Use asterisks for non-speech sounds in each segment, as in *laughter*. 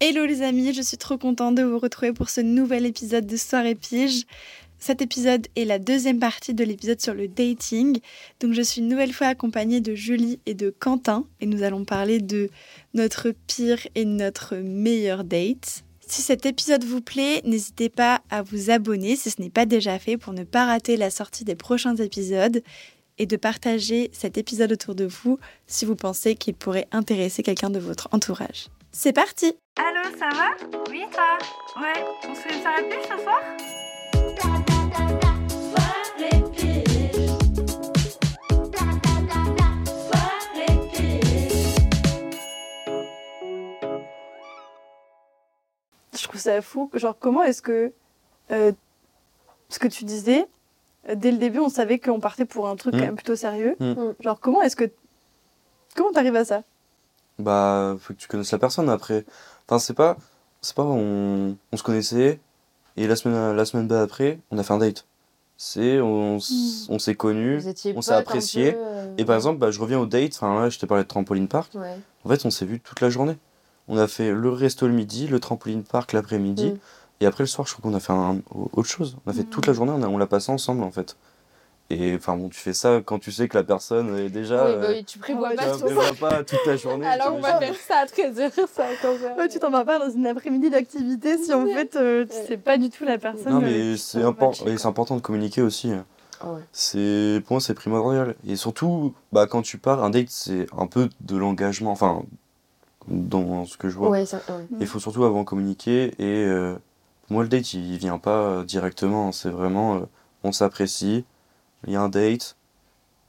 Hello les amis, je suis trop contente de vous retrouver pour ce nouvel épisode de Soirée Pige. Cet épisode est la deuxième partie de l'épisode sur le dating. Donc je suis une nouvelle fois accompagnée de Julie et de Quentin et nous allons parler de notre pire et notre meilleur date. Si cet épisode vous plaît, n'hésitez pas à vous abonner si ce n'est pas déjà fait pour ne pas rater la sortie des prochains épisodes et de partager cet épisode autour de vous si vous pensez qu'il pourrait intéresser quelqu'un de votre entourage. C'est parti Allô, ça va? Oui, toi? Ouais, on se fait une soirée plus ce soir? Je trouve ça fou. Genre, comment est-ce que euh, ce que tu disais, dès le début, on savait qu'on partait pour un truc Mm. quand même plutôt sérieux. Mm. Genre, comment est-ce que. Comment t'arrives à ça? Bah, faut que tu connaisses la personne après. Enfin, c'est pas. C'est pas on, on se connaissait et la semaine, la semaine d'après, on a fait un date. C'est on, on s'est connus, on s'est apprécié. peu, euh, Et par exemple, bah, je reviens au date, enfin là, je t'ai parlé de trampoline park. Ouais. En fait, on s'est vu toute la journée. On a fait le resto le midi, le trampoline park l'après-midi. Mm. Et après le soir, je crois qu'on a fait un- autre chose. On a fait toute la journée, on, a- on l'a passé ensemble en fait. Et enfin bon, tu fais ça quand tu sais que la personne est déjà. Oui, bah euh, tu prévois ouais, pas tu prévois pas toute la journée. *laughs* Alors on va faire ça à 13h, *laughs* ça à 15h. Ouais, tu t'en vas pas dans une après-midi d'activité si en fait euh, tu Ouais. sais pas du tout la personne. Non, euh, mais c'est va impor- matcher, et c'est important de communiquer aussi. Ah ouais. C'est pour moi c'est primordial. Et surtout, bah quand tu pars, un date c'est un peu de l'engagement. Enfin, dans ce que je vois. Ouais, ça, ouais. Il faut surtout avant communiquer. Et euh, moi le date il vient pas euh, directement. C'est vraiment euh, on s'apprécie, il y a un date.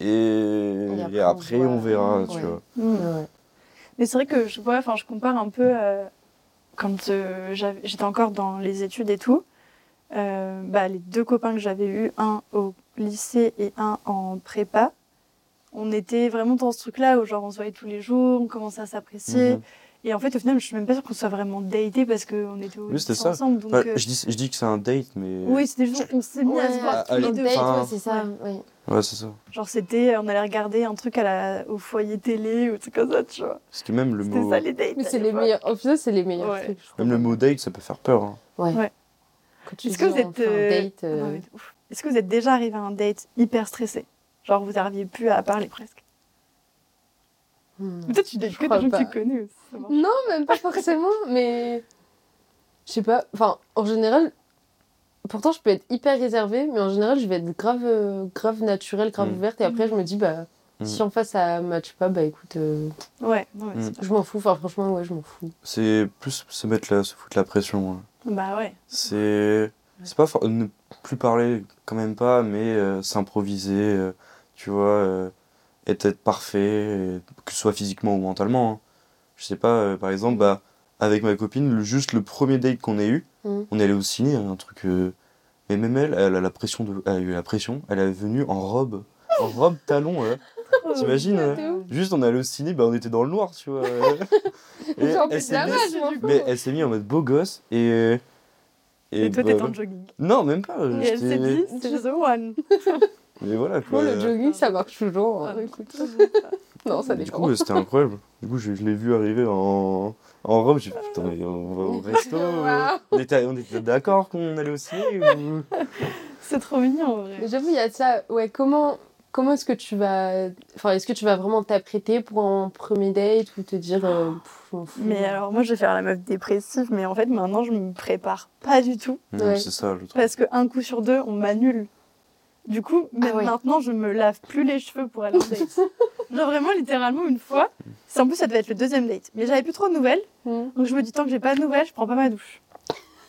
Et, Et et après, on verra, tu Ouais. vois. Mais c'est vrai que je vois, enfin, je compare un peu euh, quand euh, j'étais encore dans les études et tout. euh, bah, les deux copains que j'avais eu, un au lycée et un en prépa, on était vraiment dans ce truc-là où genre on se voyait tous les jours, on commençait à s'apprécier. Mhm. Et en fait, au final, je suis même pas sûre qu'on soit vraiment daté parce qu'on était au Oui, ça. ensemble. Donc, Bah, euh, je, dis, je dis que c'est un date, mais. oui, c'était juste on s'est mis à se Ouais, voir Ah, tous les deux. date, enfin, ouais, c'est ça. oui. Ouais, c'est ça. Genre c'était, on allait regarder un truc à la, au foyer télé ou truc comme ça, tu vois. Parce que même le C'était mot. ça les dates. Mais c'est les meilleurs. Au final, c'est les meilleurs Ouais. trucs. Même le mot date, ça peut faire peur. hein. Ouais. Ouais. Quand tu Est-ce dis que vous êtes, euh, date, euh. Est-ce que vous êtes déjà arrivé à un date hyper stressé? Genre vous n'arriviez plus à parler presque. Hmm. Peut-être tu dis que crois des gens que tu connais aussi. ça. Non, même pas forcément, *laughs* mais. Je sais pas. Enfin, en général. Pourtant, je peux être hyper réservée, mais en général, je vais être grave, euh, grave naturelle, grave Mm. ouverte. Et après, je me dis, bah, Mm. si en face ça matche pas, bah écoute, euh, Ouais, je m'en fous. Enfin, franchement, ouais, je m'en fous. C'est plus se mettre la, se foutre la pression. hein. Bah ouais. C'est c'est pas for- ne plus parler quand même pas, mais euh, s'improviser. euh, tu vois, euh, être, être parfait, que ce soit physiquement ou mentalement. hein. Je sais pas, euh, par exemple, bah, avec ma copine, le- juste le premier date qu'on a eu, Mhm. on est allé au ciné, un truc. euh, mais même elle, elle a la pression de, elle a eu la pression, elle est venue en robe, en robe talon. T'imagines euh, de ouf. Juste, on est allé au ciné, bah, on était dans le noir, tu vois. *laughs* Et elle s'est mais elle s'est mise en mode beau gosse et. Et, toi, bah, t'étais en jogging. Non, même pas. Et elle s'est dit, c'est the one. *laughs* Mais voilà Moi, quoi. le jogging, ça marche toujours. Ah, hein. écoute. *laughs* Non, ça Du dépend. coup, euh, c'était incroyable. Du coup, je, je l'ai vu arriver en, en robe. J'ai fait putain, mais on va au resto. euh, *laughs* on était, on était d'accord qu'on allait au ciné ou... *laughs* C'est trop mignon en vrai. Mais J'avoue, il y a de ça. Ouais, comment, comment est-ce que tu vas. Enfin, est-ce que tu vas vraiment t'apprêter pour un premier date ou te dire. euh, pff, je m'en fous. Mais alors, moi, je vais faire la meuf dépressive, mais en fait, maintenant, je me prépare pas du tout. Non, Ouais. C'est ça le truc. Parce qu'un coup sur deux, on m'annule. Du coup, même Ah ouais. maintenant, je me lave plus les cheveux pour aller en date. *laughs* Genre vraiment, littéralement, une fois. C'est en plus, ça devait être le deuxième date. Mais j'avais plus trop de nouvelles. Hmm. Donc je me dis, tant que j'ai pas de nouvelles, je prends pas ma douche.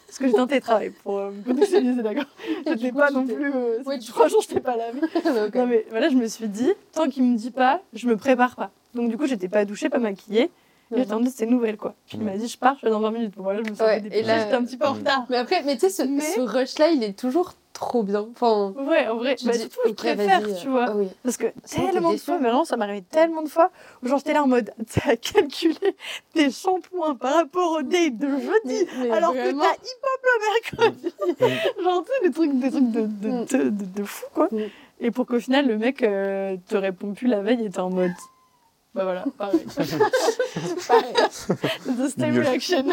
Parce que j'étais en télétravail pour euh, me conditionner, d'accord coup, pas non plus. Euh, Ouais, trois jours, je t'ai pas lavé. *laughs* Ok. Non, mais voilà, je me suis dit, tant qu'il me dit pas, je me prépare pas. Donc du coup, j'étais pas douchée, pas maquillée. Et Mhm. j'attendais ses nouvelles, quoi. Puis il m'a dit, je pars, je fais dans 20 minutes. Bon, voilà, je me suis Ouais, et là- j'étais un petit peu en retard. Mais après, mais tu sais, ce, Mais- ce rush-là, il est toujours trop bien. Enfin, Ouais, en vrai, tu bah, dis, surtout, je ok, préfère, tu euh, vois. ah oui. Parce que tellement de fois, mais vraiment, ça arrivé tellement de fois, où genre j'étais là en mode, *laughs* tu as calculé tes shampoings par rapport au date de jeudi, Mais, mais alors vraiment, que t'as hip-hop le mercredi. genre, tu sais, des trucs, des trucs de, de, Mm. de, de- de fou, quoi. Mm. Et pour qu'au final, le mec euh, te répond plus la veille et t'es en mode, bah voilà, pareil. *laughs* pareil. The same reaction.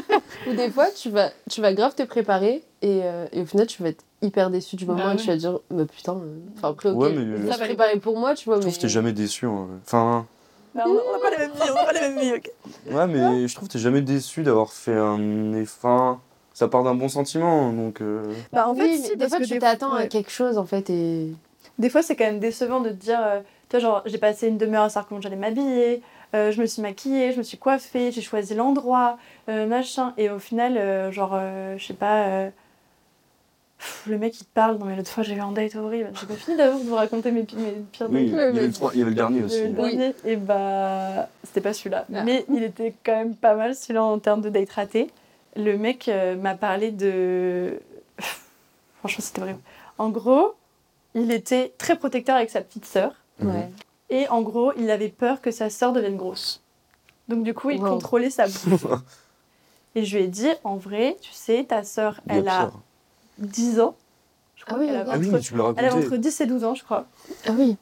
Ou des fois, tu vas, tu vas grave te préparer et, euh, et au final, tu vas être hyper déçu du moment Bah et tu ouais. vas dire, bah putain, euh, enfin après, ok, Ouais, mais- Ça va préparée pour moi, tu vois, Je mais. trouve que t'es jamais déçu. vrai. Enfin, Bah, on n'a pas la même vie, on n'a pas la même vie, ok. ouais, mais je trouve que t'es jamais déçu d'avoir fait un effort. Ça part d'un bon sentiment, donc. euh, Bah, en fait, Oui, si, mais des fois, que tu t'attends à quelque chose en fait et. Des fois, c'est quand même décevant de te dire, euh, tu vois, genre, j'ai passé une demi-heure à savoir comment j'allais m'habiller, euh, je me suis maquillée, je me suis coiffée, j'ai choisi l'endroit, euh, machin. Et au final, euh, genre, euh, je sais pas, euh, pff, le mec il te parle, non mais l'autre fois j'ai eu un date horrible. J'ai pas fini d'abord de vous raconter mes, mes pires Oui, il y, dates. avait le trois- il y avait le dernier aussi. Le dernier, et bah, c'était pas celui-là. Ah. Mais il était quand même pas mal celui-là en termes de date raté. Le mec euh, m'a parlé de. Franchement, c'était horrible. En gros, il était très protecteur avec sa petite sœur. Mhm. Ouais. Et en gros, il avait peur que sa sœur devienne grosse. Donc du coup, il Wow. contrôlait sa *laughs* bouffe. et je lui ai dit, en vrai, tu sais, ta sœur, elle a. 10 ans. Je crois Ah oui, qu'elle a ok. Ah oui, entre- mais tu me l'as elle a raconté. entre 10 et 12 ans, je crois. Ah oui.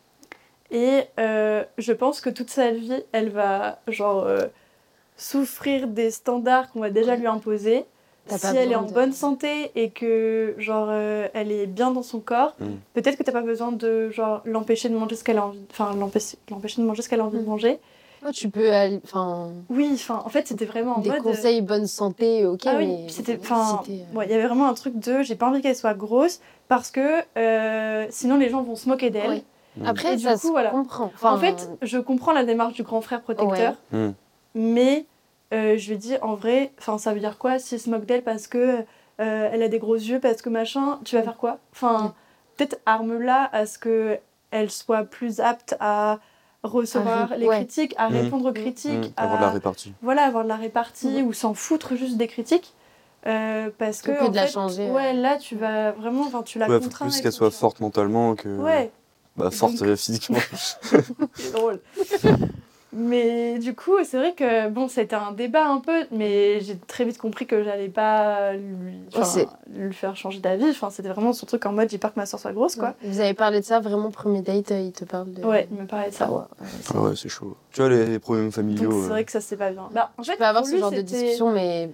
Et euh, je pense que toute sa vie, elle va genre euh, souffrir des standards qu'on va déjà lui imposer. Si elle est en de- bonne santé et que genre euh, elle est bien dans son corps, Mm. peut-être que t'as pas besoin de genre l'empêcher de manger ce qu'elle a envie, enfin l'empêcher l'empêcher de manger ce qu'elle a envie de Mm. manger. Ouais, tu peux aller. Enfin, Oui, enfin en fait c'était vraiment en des mode. euh, conseils bonne santé, ok, Ah oui, mais. c'était, enfin, euh, ouais, il y avait vraiment un truc de, j'ai pas envie qu'elle soit grosse parce que euh, sinon les gens vont se moquer d'elle. Ouais. Mm. Après, Et du ça coup, se voilà. comprend. Enfin, en fait, je comprends la démarche du grand frère protecteur, Ouais. Mm. mais euh, je lui dis en vrai, enfin ça veut dire quoi s'il se moque d'elle parce que euh, elle a des gros yeux, parce que machin, tu vas faire quoi? Enfin, Mm. peut-être arme-la à ce que elle soit plus apte à recevoir Ah, les ouais. critiques, à Mm. répondre aux Mm. critiques, Mm. à Avoir de la répartie. voilà, avoir de la répartie ou s'en foutre juste des critiques. Euh, parce que, que en de la fait, changer, Ouais, là, tu vas vraiment, enfin, tu la Ouais, faut plus qu'elle soit forte mentalement que. Ouais, Bah, forte Donc- physiquement. *laughs* c'est drôle. *laughs* mais du coup, c'est vrai que, bon, c'était un débat un peu, mais j'ai très vite compris que j'allais pas lui, faire changer d'avis. Enfin, c'était vraiment son truc en mode, j'ai peur que ma soeur soit grosse, quoi. Vous avez parlé de ça vraiment premier date, euh, il te parle de. Ouais, il me parlait de ça. Ah ouais, ouais, c'est- Ah ouais, c'est chaud. Tu vois, les, les problèmes familiaux. c'est euh, vrai que ça, c'est pas bien. Bah, en fait, Tu peux avoir ce genre de discussion, mais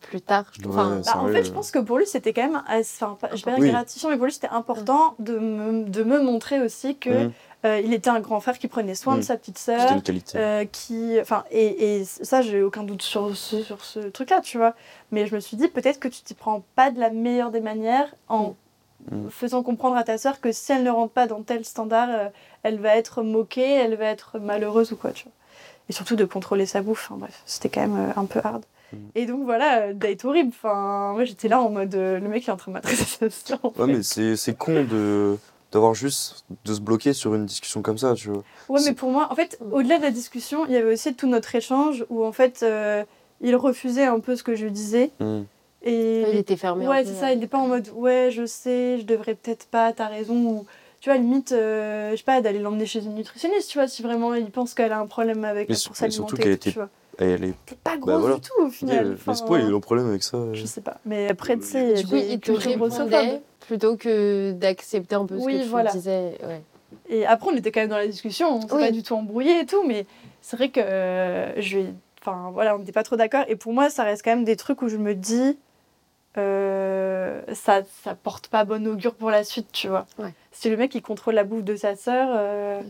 plus tard, je trouve. Ouais, Enfin, Bah, en fait, euh. je pense que pour lui, c'était quand même, assez- enfin, pas- je vais pas Oui. dire gratifiant, mais pour lui, c'était important de me, de me montrer aussi que Mm. euh, il était un grand frère qui prenait soin de Mm. sa petite sœur. euh, qui, enfin, et, et ça, j'ai aucun doute sur ce, sur ce truc-là, tu vois. Mais je me suis dit, peut-être que tu t'y prends pas de la meilleure des manières en Mm. faisant comprendre à ta sœur que si elle ne rentre pas dans tel standard, euh, elle va être moquée, elle va être malheureuse ou quoi, tu vois. Et surtout de contrôler sa bouffe, enfin, bref, c'était quand même euh, un peu hard. Mm. Et donc voilà, euh, date horrible. Enfin, moi j'étais là en mode, euh, le mec est en train de m'adresser sa sœur. en Ouais, fait. mais c'est c'est con de, d'avoir juste de se bloquer sur une discussion comme ça, tu vois. Ouais, mais pour moi, en fait, Mm. au-delà de la discussion, il y avait aussi tout notre échange où en fait, euh, il refusait un peu ce que je lui disais. Et Il était fermé. ouais, c'est ça, il n'est pas en mode ouais, je sais, je devrais peut-être pas, t'as raison. Ou tu vois, limite, euh, je sais pas, d'aller l'emmener chez une nutritionniste, tu vois, si vraiment il pense qu'elle a un problème avec Mais pour sur- s'alimenter. surtout qu'elle était-. Et elle est. T'es pas grosse Bah voilà. du tout au final. Mais Enfin, c'est pas, il a un problème avec ça. Je sais pas. Mais après, tu sais, Du coup, il te répondait plutôt que d'accepter un peu ce Oui, que tu voilà. disais. Ouais. Et après, on était quand même dans la discussion, on s'est Oui. pas du tout embrouillé et tout, mais c'est vrai que euh, je vais. Enfin, voilà, on n'était pas trop d'accord. Et pour moi, ça reste quand même des trucs où je me dis. euh, ça, ça porte pas bon augure pour la suite, tu vois. Ouais. Si le mec il contrôle la bouffe de sa sœur, euh,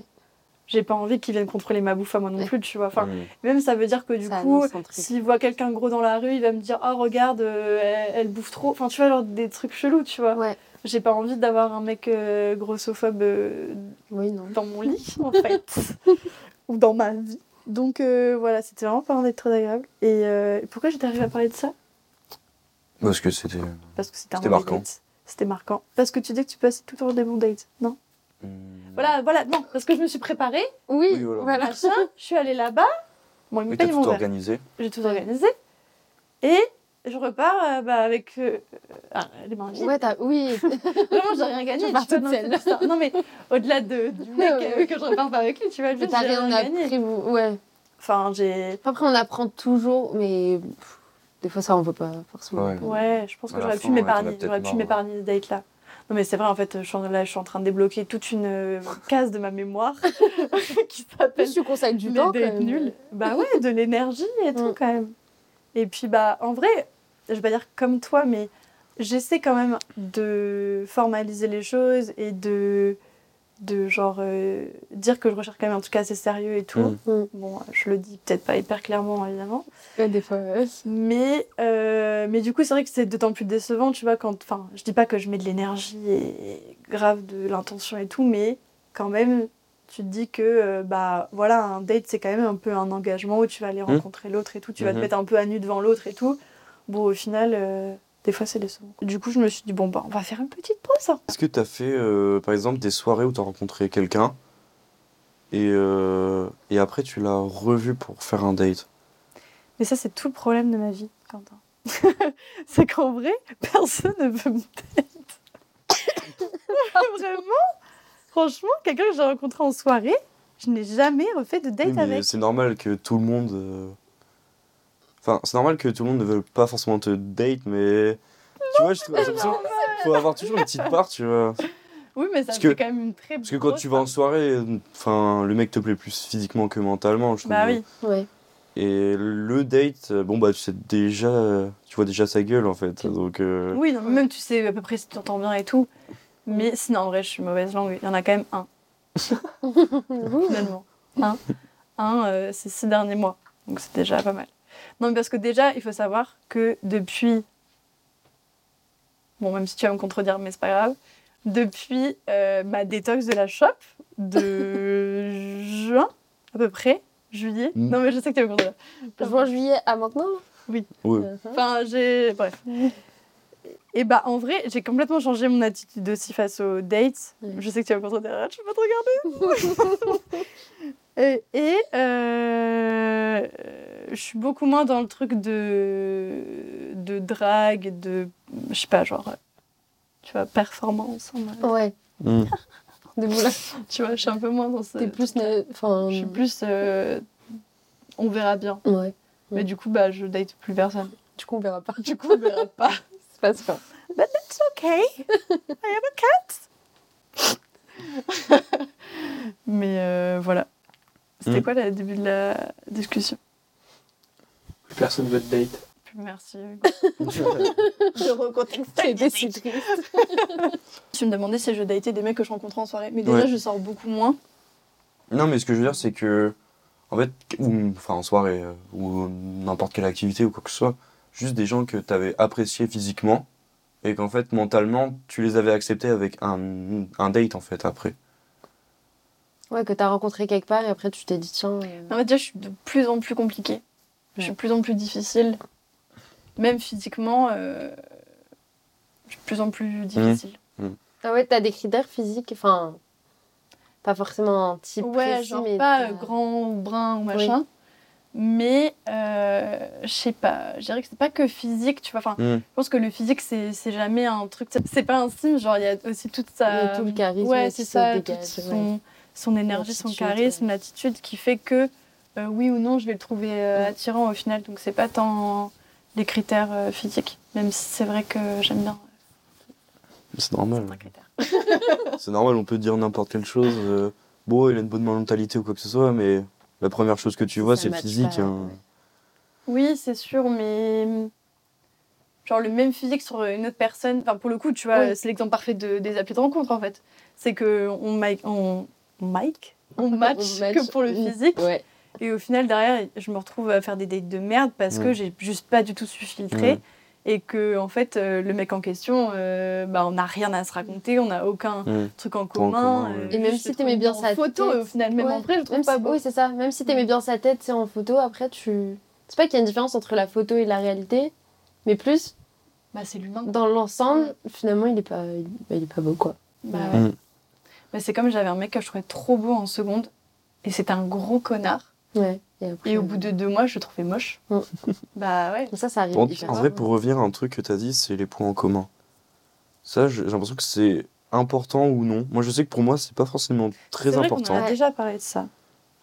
j'ai pas envie qu'il vienne contrôler ma bouffe à moi non plus, tu vois. Enfin, même ça veut dire que du Ça coup, un s'il voit quelqu'un gros dans la rue, il va me dire Oh, regarde, euh, elle, elle bouffe trop. Enfin, tu vois, genre des trucs chelous, tu vois. Ouais. J'ai pas envie d'avoir un mec euh, grossophobe euh, Oui, non. dans mon lit, en fait, *laughs* ou dans ma vie. Donc euh, voilà, c'était vraiment pas d'être très agréable. Et euh, pourquoi j'étais arrivée à parler de ça? Parce que c'était. Parce que c'était un marquant. C'était marquant. Parce que tu dis que tu passes tout le temps des bons dates, non? Voilà, voilà, non, parce que je me suis préparée, Oui, Oui, voilà. voilà. machin, je suis allée là-bas, bon, ils me Oui, t'as payent mon tout verre. organisé. J'ai tout organisé, et je repars euh, bah, avec euh, ah, les mains vides. Ouais, t'as- oui. *laughs* Vraiment, j'ai rien gagné. Tu pars tu vois, toute dans seule. cette histoire. Non, mais au-delà de, du *laughs* mec Ouais, euh, que je repars pas avec lui, tu vois, je Mais dire, t'as j'ai rien gagné. appris. vous- Ouais. Enfin, j'ai. Après, on apprend toujours, mais pff, des fois, ça, on veut pas forcément. Ouais. Ouais, je pense que À la j'aurais fin, pu ouais, t'en as m'épargner. peut-être J'aurais pu marre, m'épargner ce date-là. Non, mais c'est vrai, en fait, je suis, en- là, je suis en train de débloquer toute une euh, case de ma mémoire *laughs* qui s'appelle tu consacres du temps. nuls. Bah ouais, de l'énergie et tout, Mm. quand même. Et puis, bah, en vrai, je vais pas dire comme toi, mais j'essaie quand même de formaliser les choses et de, de genre, euh, dire que je recherche quand même un truc assez sérieux et tout. Mm. Mm. Bon, je le dis peut-être pas hyper clairement, évidemment. Ouais, des fois, ouais. Mais, euh, mais du coup, c'est vrai que c'est d'autant plus décevant, tu vois, quand. Enfin, je dis pas que je mets de l'énergie et grave de l'intention et tout, mais quand même, tu te dis que, euh, bah voilà, un date, c'est quand même un peu un engagement où tu vas aller rencontrer l'autre et tout, tu vas te Mhm. mettre un peu à nu devant l'autre et tout. Bon, au final, euh, des fois, c'est décevant. Du coup, je me suis dit, bon, bah, on va faire une petite pause. hein. Est-ce que t'as fait, euh, par exemple, des soirées où t'as rencontré quelqu'un et, euh, et après tu l'as revu pour faire un date? Mais ça, c'est tout le problème de ma vie, Quentin. *laughs* c'est qu'en vrai, personne ne veut me date. *laughs* Vraiment Franchement, quelqu'un que j'ai rencontré en soirée, je n'ai jamais refait de date Oui, mais avec. c'est normal que tout le monde. Enfin, c'est normal que tout le monde ne veuille pas forcément te date, mais. tu vois, j'ai l'impression qu'il faut avoir toujours une petite part, tu vois. Oui, mais ça Parce fait que- quand même une très Parce que quand tu vas en soirée, enfin, le mec te plaît plus physiquement que mentalement, je trouve. Bah oui. Ouais. Et le date, bon bah tu sais déjà, tu vois déjà sa gueule en fait. Donc euh, Oui, non, même tu sais à peu près si tu entends bien et tout. Mais sinon, en vrai, je suis mauvaise langue. Il y en a quand même un, *laughs* finalement. Un, un euh, ces six derniers mois. Donc c'est déjà pas mal. Non, mais parce que déjà, il faut savoir que depuis. Bon, même si tu vas me contredire, mais c'est pas grave. Depuis euh, ma détox de la shop de *laughs* juin, à peu près, juillet. Mm. Non, mais je sais que tu vas me contredire. Juin, juillet à maintenant ouais. Enfin, j'ai. Bref. Et bah, en vrai, j'ai complètement changé mon attitude aussi face aux dates. Je sais que tu vas me contredire, je peux pas te regarder. *laughs* *laughs* et et, euh, je suis beaucoup moins dans le truc de, de drague, de. Je sais pas, genre. Tu vois, performance. en mode- Ouais. Mm. *laughs* Des moulins. Tu vois, je suis un peu moins dans ce. T'es plus. Enfin. Je suis plus. euh, on verra bien. Ouais. Mais du coup, bah, je date plus personne. Du coup, on verra pas. Du coup, on verra pas. *laughs* C'est pas ça. It's okay. I have a cat. *laughs* Mais euh, voilà. C'était Mm. quoi le début de la discussion? Personne veut te date. Merci. Si *laughs* triste. *laughs* Tu me demandais si je datais des mecs que je rencontrais en soirée. Mais déjà, Ouais. je sors beaucoup moins. Non mais ce que je veux dire c'est que en fait, ou, enfin en soirée euh, ou n'importe quelle activité ou quoi que ce soit, juste des gens que t'avais appréciés physiquement et qu'en fait mentalement tu les avais acceptés avec un, un date en fait après. Ouais, que t'as rencontré quelque part et après tu t'es dit, tiens. euh, En fait, déjà, je suis de plus en plus compliquée. Je suis de plus en plus difficile. Même physiquement, euh, je suis de plus en plus difficile. Mm. Ah ouais, t'as des critères physiques, enfin, pas forcément un type Ouais, précis, genre mais pas euh, grand ou brun ou machin. Mais euh, je sais pas, je dirais que c'est pas que physique, tu vois. Enfin, Hmm. je pense que le physique, c'est c'est jamais un truc. C'est pas un signe, genre il y a aussi toute Il y sa. a tout le charisme Ouais, c'est se ça, dégage, toute son, ouais. son énergie, son charisme, ouais. l'attitude qui fait que euh, oui ou non, je vais le trouver euh, attirant au final. Donc c'est pas tant les critères euh, physiques, même si c'est vrai que j'aime bien C'est normal. *laughs* C'est normal, on peut dire n'importe quelle chose. euh, bon, il a une bonne mentalité ou quoi que ce soit, mais la première chose que tu vois, c'est le physique. pas, hein. Oui, c'est sûr, mais genre le même physique sur une autre personne. Enfin, pour le coup, tu vois, Oui. c'est l'exemple parfait de- des applis de rencontre en fait. C'est que on mic, on, on mic, on *laughs* match, On match. que pour le physique. Ouais. Et au final, derrière, je me retrouve à faire des dates de merde parce que Mm. j'ai juste pas du tout su filtrer. Mm. Et que, en fait, euh, le mec en question, euh, bah, on n'a rien à se raconter, on n'a aucun truc en commun. euh, Et même si t'aimais bien en sa photo, tête. au final, même Ouais. en vrai, je le trouve Même pas si- beau. Oui, c'est ça. Même si t'aimais bien sa tête, c'est en photo, après tu. C'est pas qu'il y a une différence entre la photo et la réalité, mais plus Bah, c'est l'humain. dans l'ensemble, finalement, il est pas, il, bah, il est pas beau quoi. Bah, Ouais. Mm. Bah, c'est comme j'avais un mec que je trouvais trop beau en seconde, et c'était un gros connard. Ouais. Et, après, Et au bout de deux mois, je le trouvais moche. Mm. *laughs* bah ouais. Ça, ça arrive. En, vrai, pour revenir à un truc que tu as dit, c'est les points en commun. Ça, j'ai l'impression que c'est important ou non. Moi, je sais que pour moi, c'est pas forcément très C'est vrai qu'on important. en a déjà parlé de ça.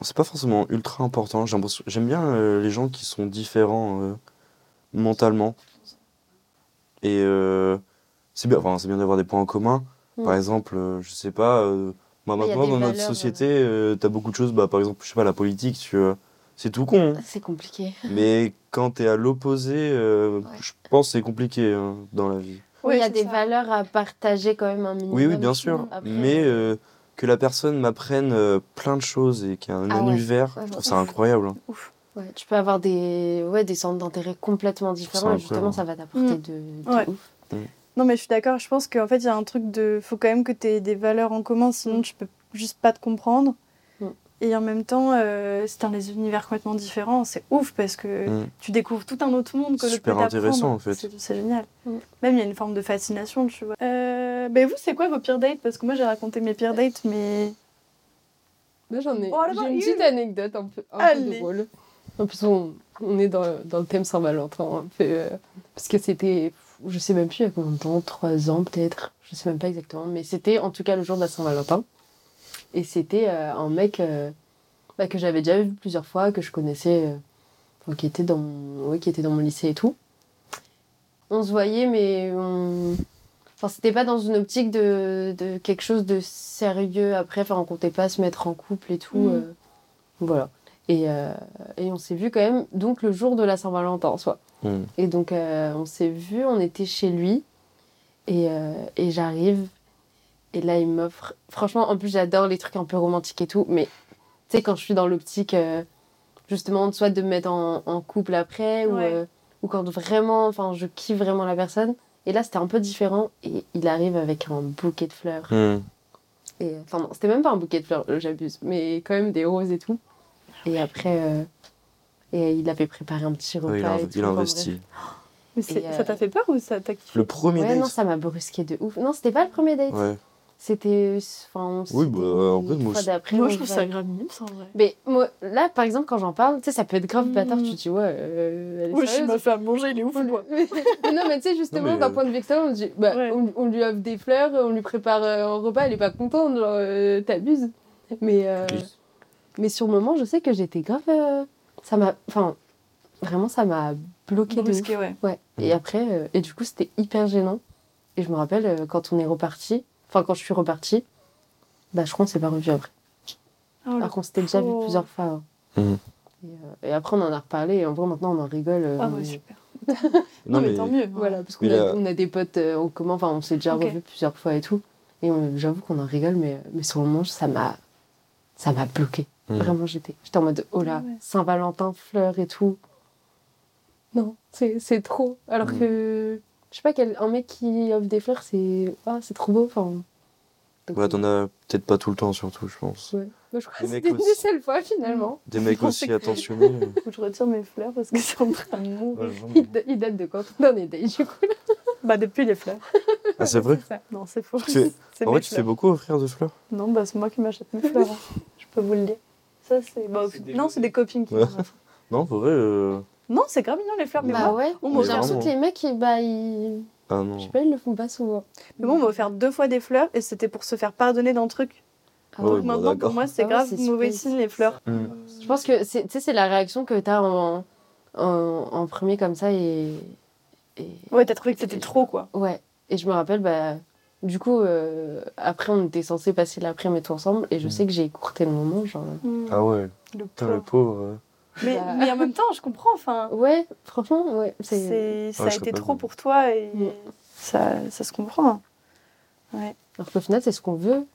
C'est pas forcément ultra important. J'aime bien euh, les gens qui sont différents euh, mentalement. Et euh, c'est bien, enfin, c'est bien d'avoir des points en commun. Par Mm. exemple, euh, je sais pas, euh, bah, maintenant dans notre société, euh, t'as beaucoup de choses, bah, par exemple, je sais pas, la politique, tu vois, c'est tout con. hein. C'est compliqué. *laughs* Mais quand t'es à l'opposé, euh, Ouais. je pense que c'est compliqué hein, dans la vie. Oui, il y a des ça. valeurs à partager quand même un minimum. Oui, oui, bien sûr. Après, Mais euh, que la personne m'apprenne euh, plein de choses et qu'il y a un Ah univers, Ouais, je trouve ouais. ça incroyable. hein. ouais, tu peux avoir des, ouais, des centres d'intérêt complètement différents et justement, ça va t'apporter Mm. de, de Ouais. ouf. Non, mais je suis d'accord. Je pense qu'en fait, il y a un truc de. Faut quand même que tu aies des valeurs en commun, sinon Mm. tu peux juste pas te comprendre. Mm. Et en même temps, euh, c'est dans des univers complètement différents. C'est ouf parce que Mm. tu découvres tout un autre monde que super intéressant, en fait. C'est génial. Même il y a une forme de fascination, tu vois. Euh, ben vous, c'est quoi vos pires dates? Parce que moi, j'ai raconté mes pires dates, mais. Moi, j'en ai, Oh, j'ai une petite anecdote un peu, un peu Allez. drôle. En plus, on, on est dans, dans le thème Saint-Valentin, un peu, euh, parce que c'était, je sais même plus il y a combien de temps, trois ans peut-être, je sais même pas exactement, mais c'était en tout cas le jour de la Saint-Valentin. Et c'était euh, un mec euh, bah, que j'avais déjà vu plusieurs fois, que je connaissais, euh, enfin, qui, était dans mon, ouais, qui était dans mon lycée et tout. On se voyait, mais on... Enfin, c'était pas dans une optique de, de quelque chose de sérieux après. Enfin, on comptait pas se mettre en couple et tout. Euh, voilà. Et, euh, et on s'est vu quand même, donc le jour de la Saint-Valentin en soi. Mm. Et donc, euh, on s'est vu, on était chez lui. Et, euh, et j'arrive. Et là, il m'offre. Franchement, en plus, j'adore les trucs un peu romantiques et tout. Mais tu sais, quand je suis dans l'optique, euh, justement, soit de me mettre en, en couple après, ou, Ouais. euh, ou quand vraiment, enfin, je kiffe vraiment la personne. Et là, c'était un peu différent. Et il arrive avec un bouquet de fleurs. Mm. Et, enfin, non, c'était même pas un bouquet de fleurs, j'abuse. Mais quand même des roses et tout. Et après. euh, et il avait préparé un petit repas. Ouais, il a, et tout, il a investi. mais Et, euh, ça t'a fait peur ou ça t'a kiffé? Le premier Ouais, non, date ça m'a brusqué de ouf. Non, c'était pas le premier date. Ouais. C'était. Enfin, Oui, bah, en une moi, je- Moi, trouve ça grave mignon, ça, en vrai. Mais moi, là, par exemple, quand j'en parle, tu sais, ça peut être grave bâtard. Mm. Tu te dis, ouais, euh, elle est Oui, je fait à manger, il est ouf, mais, *laughs* mais non, mais tu sais, justement, Non, mais, d'un euh, point de vue extérieur, on, dit, bah, Ouais. on, on lui offre des fleurs, on lui prépare euh, un repas, elle est pas contente, genre, euh, t'abuses. Mais, euh, Oui. Mais sur le moment, je sais que j'étais grave. euh, ça m'a. Enfin, vraiment, ça m'a bloqué de ouais. Ouais. Et après, euh, et du coup, c'était hyper gênant. Et je me rappelle, euh, quand on est reparti, enfin, quand je suis repartie, bah, je crois qu'on s'est pas revu après. Oh, Alors qu'on s'était déjà vu plusieurs fois. hein. Mhm. Et, euh, et après, on en a reparlé, et en vrai, maintenant, on en rigole. euh, Ah ouais, super. *laughs* Non, mais tant mieux. Voilà, parce qu'on Mais a, là- on a des potes euh, en commun, enfin, on s'est déjà Ok. revus plusieurs fois et tout. Et j'avoue qu'on en rigole, mais, mais sur le moment, ça m'a, ça m'a bloqué. Mhm. Vraiment, j'étais, j'étais en mode, oh là, ouais. Saint-Valentin, fleurs et tout. Non, c'est, c'est trop. Alors Mhm. que, je sais pas, quel, un mec qui offre des fleurs, c'est, ah, c'est trop beau. Enfin, donc, Ouais, t'en as peut-être pas tout le temps, surtout, je pense. ouais. Moi, je crois que Les mecs c'était une seule fois, finalement. Des mecs *laughs* aussi que- attentionnés. *laughs* Faut que je retire mes fleurs parce que c'est en train de mourir. ouais. Il, date de quand? On est day, du coup. là *laughs* Bah, depuis les fleurs. Ah, c'est vrai? Non, c'est faux. Tu fais- C'est En vrai, tu fais beaucoup offrir de fleurs? Non, bah, c'est moi qui m'achète mes fleurs. hein. Je peux vous le dire. Ça, c'est. bah, C'est non, c'est de- des copines qui. *laughs* Non, pour vrai. euh, Non, c'est grave mignon les fleurs, mais bah moi. ouais, on m'a offert- que les mecs, ils- bah, ils... Ah je sais pas, ils le font pas souvent. Mais moi, on m'a offert deux fois des fleurs et c'était pour se faire pardonner d'un truc. Ah. Donc bon, maintenant, d'accord. pour moi, c'est Ah grave c'est mauvais signe les fleurs. Hmm. Je pense que c'est, tu sais, c'est la réaction que t'as en, en, en premier comme ça et, et Ouais, t'as trouvé que c'était trop, quoi. ouais. Et je me rappelle, bah, du coup, euh, après, on était censé passer l'après-midi tout ensemble et je Mm. sais que j'ai écourté le moment, genre. Ah ouais. Le Putain, le pauvre. pauvre. Mais, Bah. mais en même temps, je comprends. Enfin, Ouais, franchement, ouais. C'est... ça Ouais, a été trop pour toi et Mm. ça, ça se comprend. Alors qu'au final, c'est ce qu'on veut.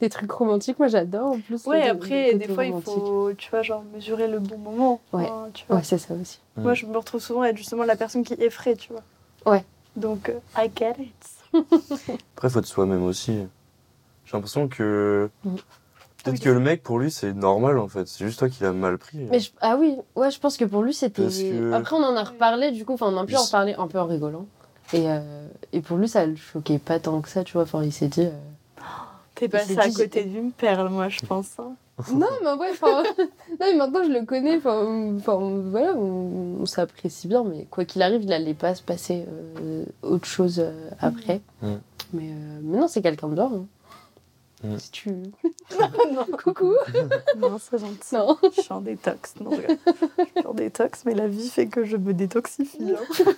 Des trucs romantiques, moi j'adore en plus. Ouais, après, des fois, il faut, tu vois, genre, mesurer le bon moment. Ouais. Tu vois. Ouais, c'est ça aussi. Moi, je me retrouve souvent à être justement la personne qui effraie, tu vois. Ouais. Donc, euh, I get it. *laughs* Après, faut être soi-même aussi. J'ai l'impression que. Mm. Peut-être Oui. que le mec, pour lui, c'est normal en fait. C'est juste toi qui l'as mal pris. Mais je- Ah oui, ouais, je pense que pour lui c'était. Que- Après, on en a reparlé, du coup, enfin, on a pu en reparler un peu en rigolant. Et, euh, et pour lui, ça le choquait pas tant que ça, tu vois. Enfin, il s'est dit. euh, T'es passé à côté d'une perle, moi, je pense. hein. *laughs* Non, mais ouais, enfin. *laughs* non, mais maintenant je le connais. Enfin, voilà, on, on s'apprécie bien, mais quoi qu'il arrive, il allait pas se passer euh, autre chose euh, après. Mm. Mais, euh, mais non, c'est quelqu'un de bien. hein. Mm. Si tu. *laughs* non, Coucou non c'est gentil. Non. Je suis en détox. Non, je je suis en détox, mais la vie fait que je me détoxifie. hein.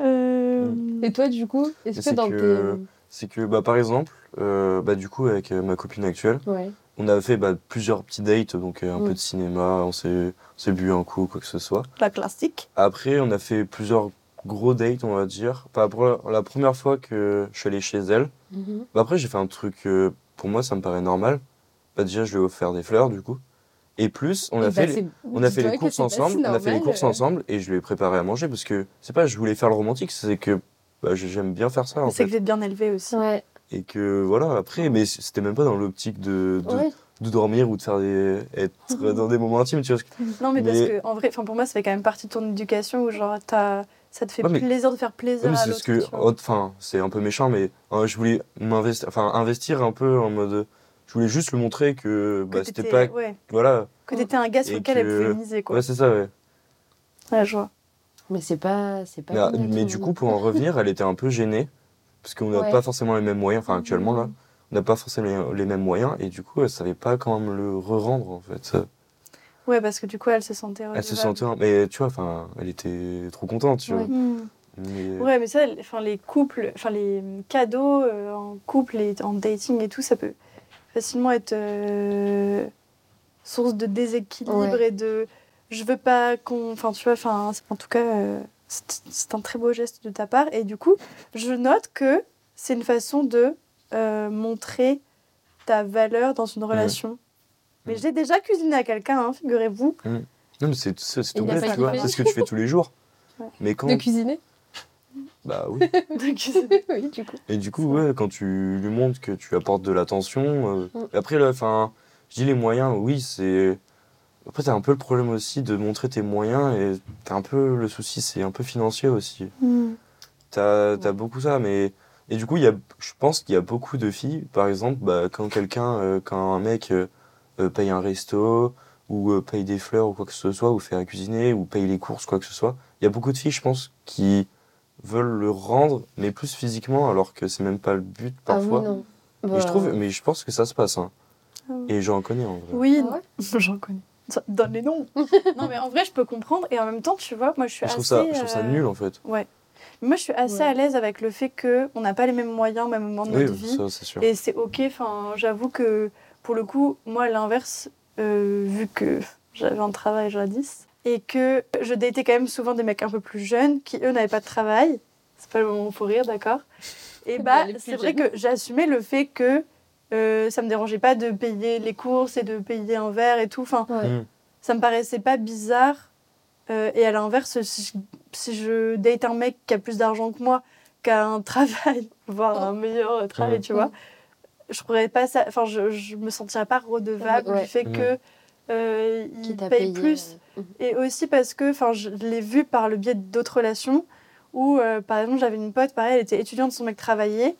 Euh, Et toi, du coup, est-ce que dans que- C'est que, bah, par exemple, euh, bah, du coup, avec euh, ma copine actuelle. Ouais. on a fait bah, plusieurs petits dates, donc euh, un Mm. peu de cinéma, on s'est bu un coup, quoi que ce soit. la classique. Après, on a fait plusieurs gros dates, on va dire. Enfin, pour la, première fois que je suis allé chez elle, Mhm. bah, après, j'ai fait un truc, euh, pour moi, ça me paraît normal. Bah, déjà, je lui ai offert des fleurs, du coup. Et plus, on a Eh fait bah, les- On a fait les courses ensemble, on a fait les courses euh. ensemble et je lui ai préparé à manger parce que c'est pas je voulais faire le romantique, c'est que bah, j'aime bien faire ça C'est que vous êtes bien élevé aussi. Ouais, Et que voilà, après, mais c'était même pas dans l'optique de, de, ouais. de dormir ou de faire des. être *laughs* dans des moments intimes, tu vois. Non, mais, parce que, en vrai, enfin, pour moi, ça fait quand même partie de ton éducation où, genre, t'as- ça te fait Ouais, mais- plaisir de faire plaisir Ouais, à c'est l'autre. ce que. Enfin, c'est un peu méchant, mais euh, je voulais m'investir, enfin, investir un peu en mode. Je voulais juste lui montrer que, Que bah, c'était pas. Ouais, Voilà, que t'étais un gars sur lequel elle pouvait miser, quoi. ouais, c'est ça, ouais. Ouais, je vois. Mais c'est pas. C'est pas Mais, du coup, pour en revenir, elle était un peu gênée. Parce qu'on n'a Ouais. pas forcément les mêmes moyens. Enfin, actuellement, là, on n'a pas forcément les mêmes moyens. Et du coup, elle savait pas quand même le re-rendre, en fait. Ouais, parce que du coup, elle se sentait Elle se sentait. Mais tu vois, enfin, elle était trop contente, tu Ouais. vois. Hmm. Mais- Ouais, mais ça, enfin, les couples, enfin, les cadeaux euh, en couple et en dating et tout, ça peut facilement être euh, source de déséquilibre Ouais. et de. Je veux pas qu'on. Enfin, tu vois, enfin, en tout cas, euh, c'est un très beau geste de ta part. Et du coup, je note que c'est une façon de euh, montrer ta valeur dans une relation. Mais j'ai déjà cuisiné à quelqu'un, hein, figurez-vous. Non, mais c'est tout bête, tu vois. C'est ce que tu fais tous les jours. *laughs* Ouais. Mais quand. De cuisiner? Bah oui. *laughs* De cuisiner. *laughs* Oui, du coup. Et du coup, ouais, quand tu lui montres que tu apportes de l'attention. euh, Mm. Après, là, enfin, je dis les moyens, oui, c'est. Après, t'as un peu le problème aussi de montrer tes moyens et t'as un peu le souci, c'est un peu financier aussi. Hmm. T'as as beaucoup ça, mais. Et du coup, il y a, je pense qu'il y a beaucoup de filles, par exemple, bah, quand quelqu'un, euh, quand un mec euh, euh, paye un resto, ou euh, paye des fleurs, ou quoi que ce soit, ou fait à cuisiner, ou paye les courses, quoi que ce soit, il y a beaucoup de filles, je pense, qui veulent le rendre, mais plus physiquement, alors que c'est même pas le but parfois. Ah oui, non. Et Bah, je trouve, mais je pense que ça se passe. Hein. Ah. Et j'en connais en vrai. Oui, Ah ouais? *laughs* J'en connais. Ça- Donne les noms. *laughs* non, mais en vrai, je peux comprendre. Et en même temps, tu vois, moi, je suis je, trouve assez. ça, je trouve ça euh, nul en fait. Ouais. Moi, je suis assez Ouais. à l'aise avec le fait qu'on n'a pas les mêmes moyens au même moment de Oui, notre vie. ça c'est sûr. Et c'est OK. Enfin, j'avoue que pour le coup, moi, à l'inverse, euh, vu que j'avais un travail jadis et que je datais quand même souvent des mecs un peu plus jeunes qui, eux, n'avaient pas de travail. C'est pas le moment faut rire, d'accord? *laughs* Et bah, c'est vrai jeunes. que j'assumais le fait que euh, ça me dérangeait pas de payer les courses et de payer un verre et tout. Enfin, Ouais. Mm. ça me paraissait pas bizarre. Euh, et à l'inverse, si je, si je date un mec qui a plus d'argent que moi, qui a un travail, *laughs* voire un meilleur travail, Mm. tu vois, je pourrais pas ça. Enfin, je, je me sentirais pas redevable Ouais. du fait Mm. que euh, Qui il t'a paye payé, plus. euh, Et aussi parce que, enfin, je l'ai vu par le biais d'autres relations Où, euh, par exemple, j'avais une pote, pareil, elle était étudiante, son mec travaillait.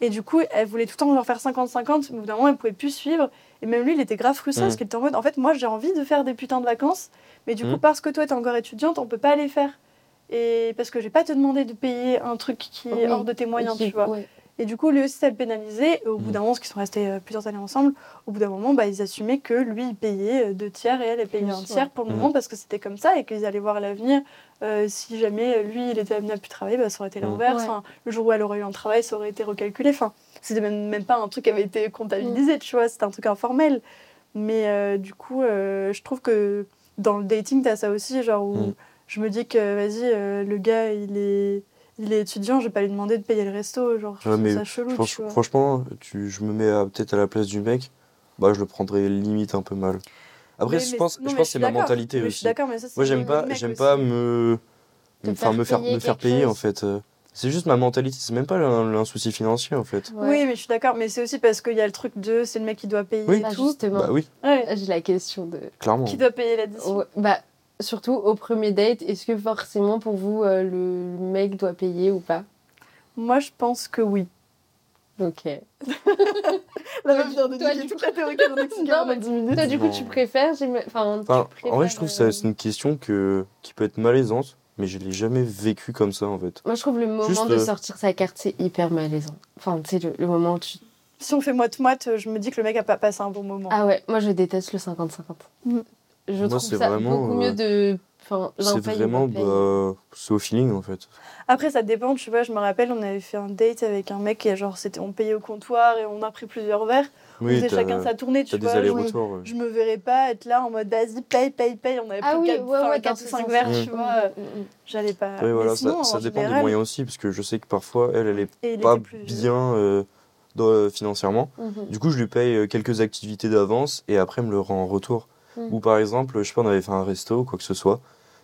Et du coup, elle voulait tout le temps leur faire 50-50, mais au bout d'un moment, elle pouvait plus suivre. Et même lui, il était grave frustré Mm. parce qu'il était en mode, en fait, moi, j'ai envie de faire des putains de vacances, mais du coup, Mm. parce que toi, t'es encore étudiante, on peut pas les faire. Et parce que je vais pas te demander de payer un truc qui est hors de tes moyens, tu vois. ouais. Et du coup, lui aussi, ça le pénalisait. Et au bout Mm. d'un moment, parce qu'ils sont restés euh, plusieurs années ensemble, au bout d'un moment, bah, ils assumaient que lui, il payait euh, deux tiers et elle, elle payait un tiers ouais. pour le Mm. moment parce que c'était comme ça et qu'ils allaient voir l'avenir. Euh, si jamais lui, il était amené à plus travailler, bah, ça aurait été Mm. l'inverse. Ouais. Enfin, le jour où elle aurait eu un travail, ça aurait été recalculé. Enfin, c'était même, même pas un truc qui avait été comptabilisé, tu vois, c'était un truc informel. Mais euh, du coup, euh, je trouve que dans le dating, t'as ça aussi, genre où je me dis que, vas-y, euh, le gars, il est, il est étudiant, je vais pas lui demander de payer le resto, genre, je Ouais, trouve mais ça chelou, Franch- tu vois. franchement, tu, je me mets peut-être à la place du mec, bah je le prendrais limite un peu mal. Après, je mais- pense, non, je pense que suis c'est ma mentalité Mais Je aussi. suis d'accord, mais ça, Moi, j'aime pas, j'aime pas me, me faire faire, payer me faire payer chose. en fait. euh. C'est juste ma mentalité, c'est même pas un, un souci financier en fait. Ouais. Oui, mais je suis d'accord, mais c'est aussi parce qu'il y a le truc de c'est le mec qui doit payer Oui. et Bah, tout. justement, Bah oui, Ouais. j'ai la question de. clairement. Qui doit payer l'addition Ouais, bah, surtout au premier date, est-ce que forcément pour vous euh, le mec doit payer ou pas? Moi, je pense que oui. Ok. *laughs* La vient de Toi, niquer du toute la théorie Non, dans mais 10 minutes. Toi, du coup, tu préfères Enfin, tu en vrai, je trouve que euh, ça- c'est une question que, qui peut être malaisante, mais je l'ai jamais vécu comme ça en fait. Moi, je trouve le moment Juste, de euh, sortir sa carte, c'est hyper malaisant. Enfin, tu sais, le, le moment où tu. Si on fait moite-moite, je me dis que le mec a pas passé un bon moment. Ah ouais, moi, je déteste le 50-50. Mm. Je Moi, trouve c'est ça vraiment, beaucoup euh, mieux de. Enfin, l'un C'est vraiment, bah, c'est au feeling en fait. Après, ça dépend, tu vois. Je me rappelle, on avait fait un date avec un mec et genre, c'était, on payait au comptoir et on a pris plusieurs verres. on Oui, faisait t'as chacun sa tournée, tu vois. Je, ouais. je me verrais pas être là en mode vas-y, paye, paye, paye. On avait Ah pris oui, quatre, ouais, enfin, ouais, quatre dans ou ce 5 sens. verres, Mm. tu vois. euh, Mm, mm. J'allais pas. Oui, voilà, sinon, ça, ça en dépend général, des moyens aussi, parce que je sais que parfois, elle, elle est Et pas plus bien euh, dans- financièrement. Mhm. Du coup, je lui paye euh, quelques activités d'avance et après, elle me le rend en retour. Mm. Ou par exemple, je sais pas, on avait fait un resto, quoi que ce soit.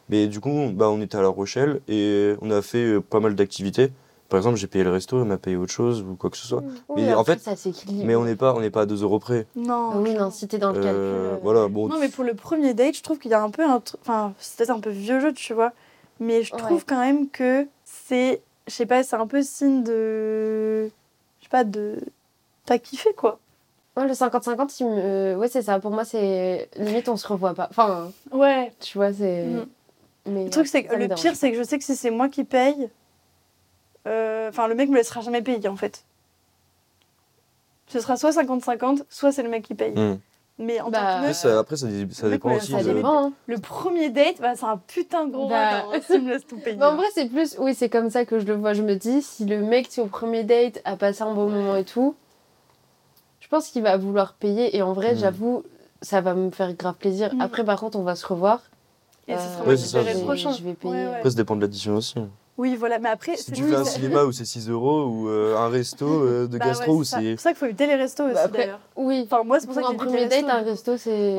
Mais du coup, bah, on était à La Rochelle et on a fait euh, pas mal d'activités. Par exemple, j'ai payé le resto, elle m'a payé autre chose ou quoi que ce soit. Oui, Mais en fait- ça s'équilibre. Mais on n'est pas, on n'est pas à 2 euros près. Non. Ah oui, non, si t'es dans le calcul. Euh, euh, voilà, bon. Non, mais pour le premier date, je trouve qu'il y a un peu un truc. Enfin, c'est peut-être un peu vieux jeu, tu vois. Mais je trouve Ouais. quand même que c'est. Je sais pas, c'est un peu signe de. Je sais pas, de. T'as kiffé, quoi. Ouais, le 50-50, il me... ouais, c'est ça. Pour moi, c'est limite, on se revoit pas. Enfin, Ouais. tu vois, c'est. Mm. Mais Le truc, c'est que le pire, c'est que je sais que si c'est moi qui paye. euh, Enfin, le mec me laissera jamais payer, en fait. Ce sera soit 50-50, soit c'est le mec qui paye. Mm. Mais en Bah, tant que Après, meuf, ça, après, ça, dépend aussi Ça de. dépend. hein. le premier date, bah, c'est un putain de gros Bah. radin, hein, s'il me laisse tout payer. Mais *laughs* en vrai, c'est plus. Oui, c'est comme ça que je le vois. Je me dis, si le mec, si au premier date, a passé un bon moment et tout, je pense qu'il va vouloir payer. Et en vrai, Mm. j'avoue, ça va me faire grave plaisir. Mm. Après, par contre, on va se revoir. Et ce Euh, sera ça, paierai le je- prochain. je vais payer. Ouais, ouais. Après, ça dépend de l'addition aussi. Oui, voilà, mais après, Si c'est tu oui, fais un cinéma où c'est 6 euros ou euh, un resto euh, *laughs* de Bah gastro ouais, où c'est c'est. Pour ça qu'il faut éviter les restos aussi, Bah après, d'ailleurs. Oui. Enfin, moi, c'est pour, Pour ça un que j'ai évité premier date, un resto, c'est.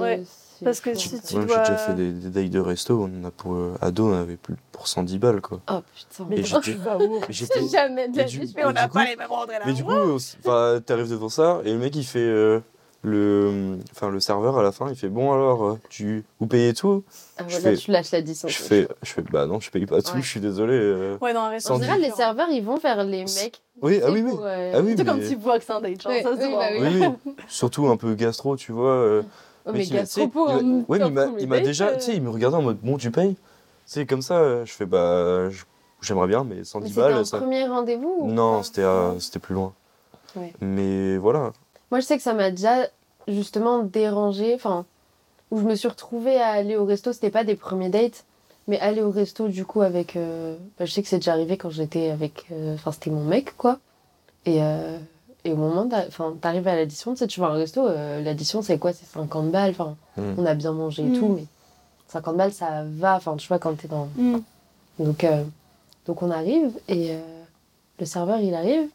Parce que si tu Ouais, dois... J'ai déjà fait des, des dates de resto, on en a pour euh, ado, on avait plus pour 110 balles quoi. Oh putain. Mais tu j'étais- vas où Mais j'étais- Jamais de Mais la du- vie. mais du coup- les mêmes là. Mais du coup, on t'arrives devant ça et le mec il fait euh, le, enfin le serveur à la fin, il fait bon alors, euh, tu vous payez tout? Ah, je voilà, fais- tu lâches la distance. Je fais, je fais bah non, je paye pas tout, Ouais. je suis désolé. euh. Ouais, dans un En général, les serveurs, ils vont faire les mecs. Oui, ah oui, oui. pour, euh, Ah oui, C'est comme mais- tu vois que c'est un date, genre, Ouais, ça se oui, voit. bah Oui, oui. Surtout un peu gastro, tu vois. Oh, mais pour il Ouais, mais il m'a- il déjà, tu sais, il me regardait en mode bon, tu payes. C'est comme ça, je fais bah, j'aimerais bien, mais Mais 110 c'était un balles. Ça... premier rendez-vous ou Non, c'était euh, c'était plus loin. Ouais. Mais voilà. Moi, je sais que ça m'a déjà justement dérangé. Enfin, où je me suis retrouvée à aller au resto, c'était pas des premiers dates, mais aller au resto du coup avec. euh, bah, je sais que c'est déjà arrivé quand j'étais avec. euh, Enfin, c'était mon mec, quoi. Et, et au moment. t'arrives à l'addition, tu sais, tu vas à un resto, euh, l'addition c'est quoi? C'est 50 balles. Enfin, Mm. on a bien mangé et Mm. tout, mais 50 balles ça va. Enfin, tu vois, quand t'es dans. Mm. Donc, euh, donc on arrive et euh, le serveur il arrive.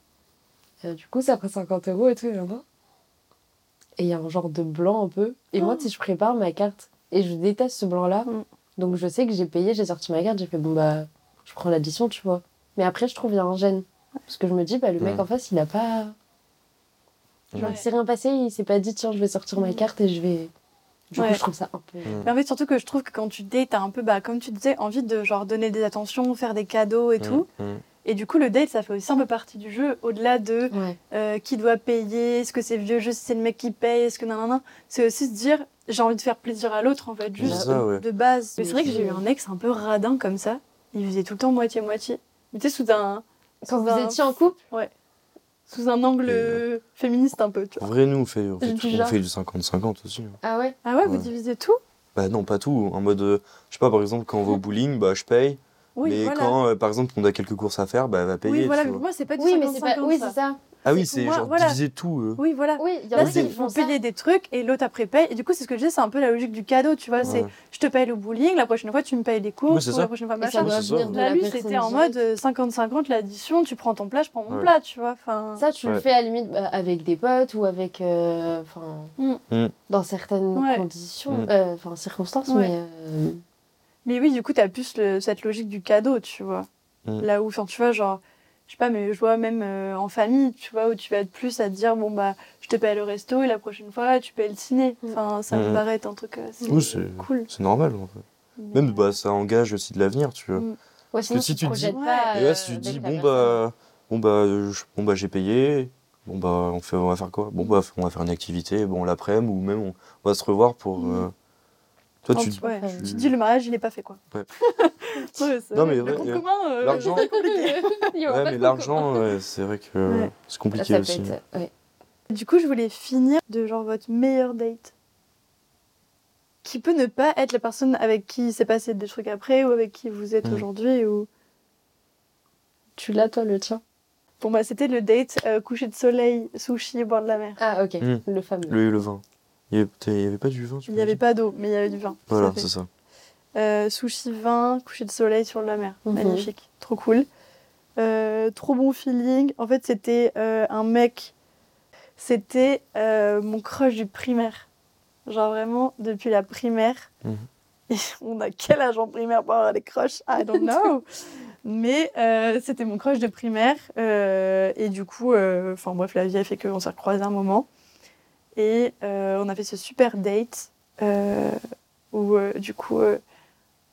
Euh, du coup, ça prend 50 euros et tout. Et il y a un genre de blanc un peu. Et moi, tu sais, je prépare ma carte. Et je déteste ce blanc-là. Mm. Donc je sais que j'ai payé, j'ai sorti ma carte, j'ai fait bon bah, je prends l'addition, tu vois. Mais après, je trouve il y a un gêne. Parce que je me dis, bah le mec en face, il a pas. Genre, Ouais. il s'est rien passé, il s'est pas dit, tiens, je vais sortir ma carte et je vais. Du Ouais. coup, je trouve ça un peu. Mais en fait, surtout que je trouve que quand tu dates, t'as un peu, bah, comme tu disais, envie de genre donner des attentions, faire des cadeaux et tout. Mm, mm. Et du coup, le date, ça fait aussi un peu partie du jeu, au-delà de Ouais. euh, qui doit payer, est-ce que c'est vieux jeu, si c'est le mec qui paye, est-ce que nan, nan, nan. C'est aussi se dire, j'ai envie de faire plaisir à l'autre, en fait, juste ouais. de base. Mais c'est vrai que j'ai eu un ex un peu radin comme ça. Il faisait tout le temps moitié-moitié. Mais tu sais, sous un, Quand vous étiez en couple? Sous un angle Et, euh, féministe un peu, tu En vois. vrai, nous, on fait, on fait, Du tout- genre. on fait du 50-50 aussi. hein. Ah ouais? Ah ouais, vous divisez tout? Bah non, pas tout. En mode, euh, je sais pas, par exemple, quand on va au *laughs* bowling, bah je paye. Oui, mais voilà. quand, euh, par exemple, on a quelques courses à faire, bah elle va payer. oui, voilà, tu mais vois. pour moi, c'est pas du Oui, mais c'est pas. 50-50, Oui, ça. c'est ça. Ah oui, c'est genre voilà. diviser tout. euh. Oui, voilà. Oui, y Là, ils vont payer des trucs et l'autre après paye. Et du coup, c'est ce que je dis, c'est un peu la logique du cadeau, tu vois. C'est je te paye le bowling, la prochaine fois tu me payes les courses, Oui, c'est ou ça. la prochaine fois machin. ça doit c'est ça. venir de Là, la lui, c'était en mode euh, 50-50, l'addition, tu prends ton plat, je prends mon Ouais. plat, tu vois. Enfin, Ça, tu le fais à la limite bah, avec des potes ou avec. euh, Enfin. Mm. Mm. Dans certaines Ouais. conditions. Mm. euh, Enfin, circonstances, Ouais. mais. euh, Mais oui, du coup, t'as plus le- cette logique du cadeau, tu vois. Mm. Là où, enfin, tu vois, genre, je sais pas, mais je vois même euh, en famille, tu vois, où tu vas être plus à te dire, bon, bah, je te paye le resto et la prochaine fois, tu payes le ciné. Mm. Enfin, ça me Mm. paraît être un truc assez Oui, c'est- cool. C'est normal en fait. Même bah, ça engage aussi de l'avenir, tu vois. Mm. Ouais, sinon, si tu tu te dis- projettes pas. Et là, euh, si tu te dis, bon bah, bon bah, euh, je- bon bah, j'ai payé, bon bah, on, fait, on va faire quoi? Bon bah, on va faire une activité, bon l'après-midi, ou même on, on va se revoir pour. Mm. euh, Toi, tu. ouais, tu- dis, le mariage, il est pas fait, quoi. Ouais. *laughs* Ouais, c'est Non, mais le vrai, compte euh, commun, euh, l'argent- c'est compliqué. *laughs* Il y aura Ouais, pas mais de l'argent, ouais, c'est vrai que euh, Ouais. c'est compliqué ça aussi. être. Ouais. Du coup, je voulais finir de genre votre meilleur date. Qui peut ne pas être la personne avec qui il s'est passé des trucs après ou avec qui vous êtes Mm. aujourd'hui. Ou... Tu l'as, toi, le tien? Pour moi, c'était le date euh, coucher de soleil, sushi au bord de la mer. Ah, ok. Mm. Le fameux. Le, le vin. Il y avait, pas du vin tu Il n'y avait pas d'eau, mais il y avait du vin. Voilà, c'est ça. Euh, sushi, vin, coucher de soleil sur la mer. Mhm. Magnifique. Trop cool. Euh, trop bon feeling. En fait, c'était euh, un mec. C'était euh, mon crush du primaire. Genre vraiment, depuis la primaire. Mhm. Et *laughs* on a quel âge en primaire pour avoir des crushs? I don't *laughs* know. Mais euh, c'était mon crush de primaire. euh, et du coup, euh, enfin bref, la vie a fait qu'on s'est recroisés un moment. Et euh, on a fait ce super date euh, où euh, du coup, euh,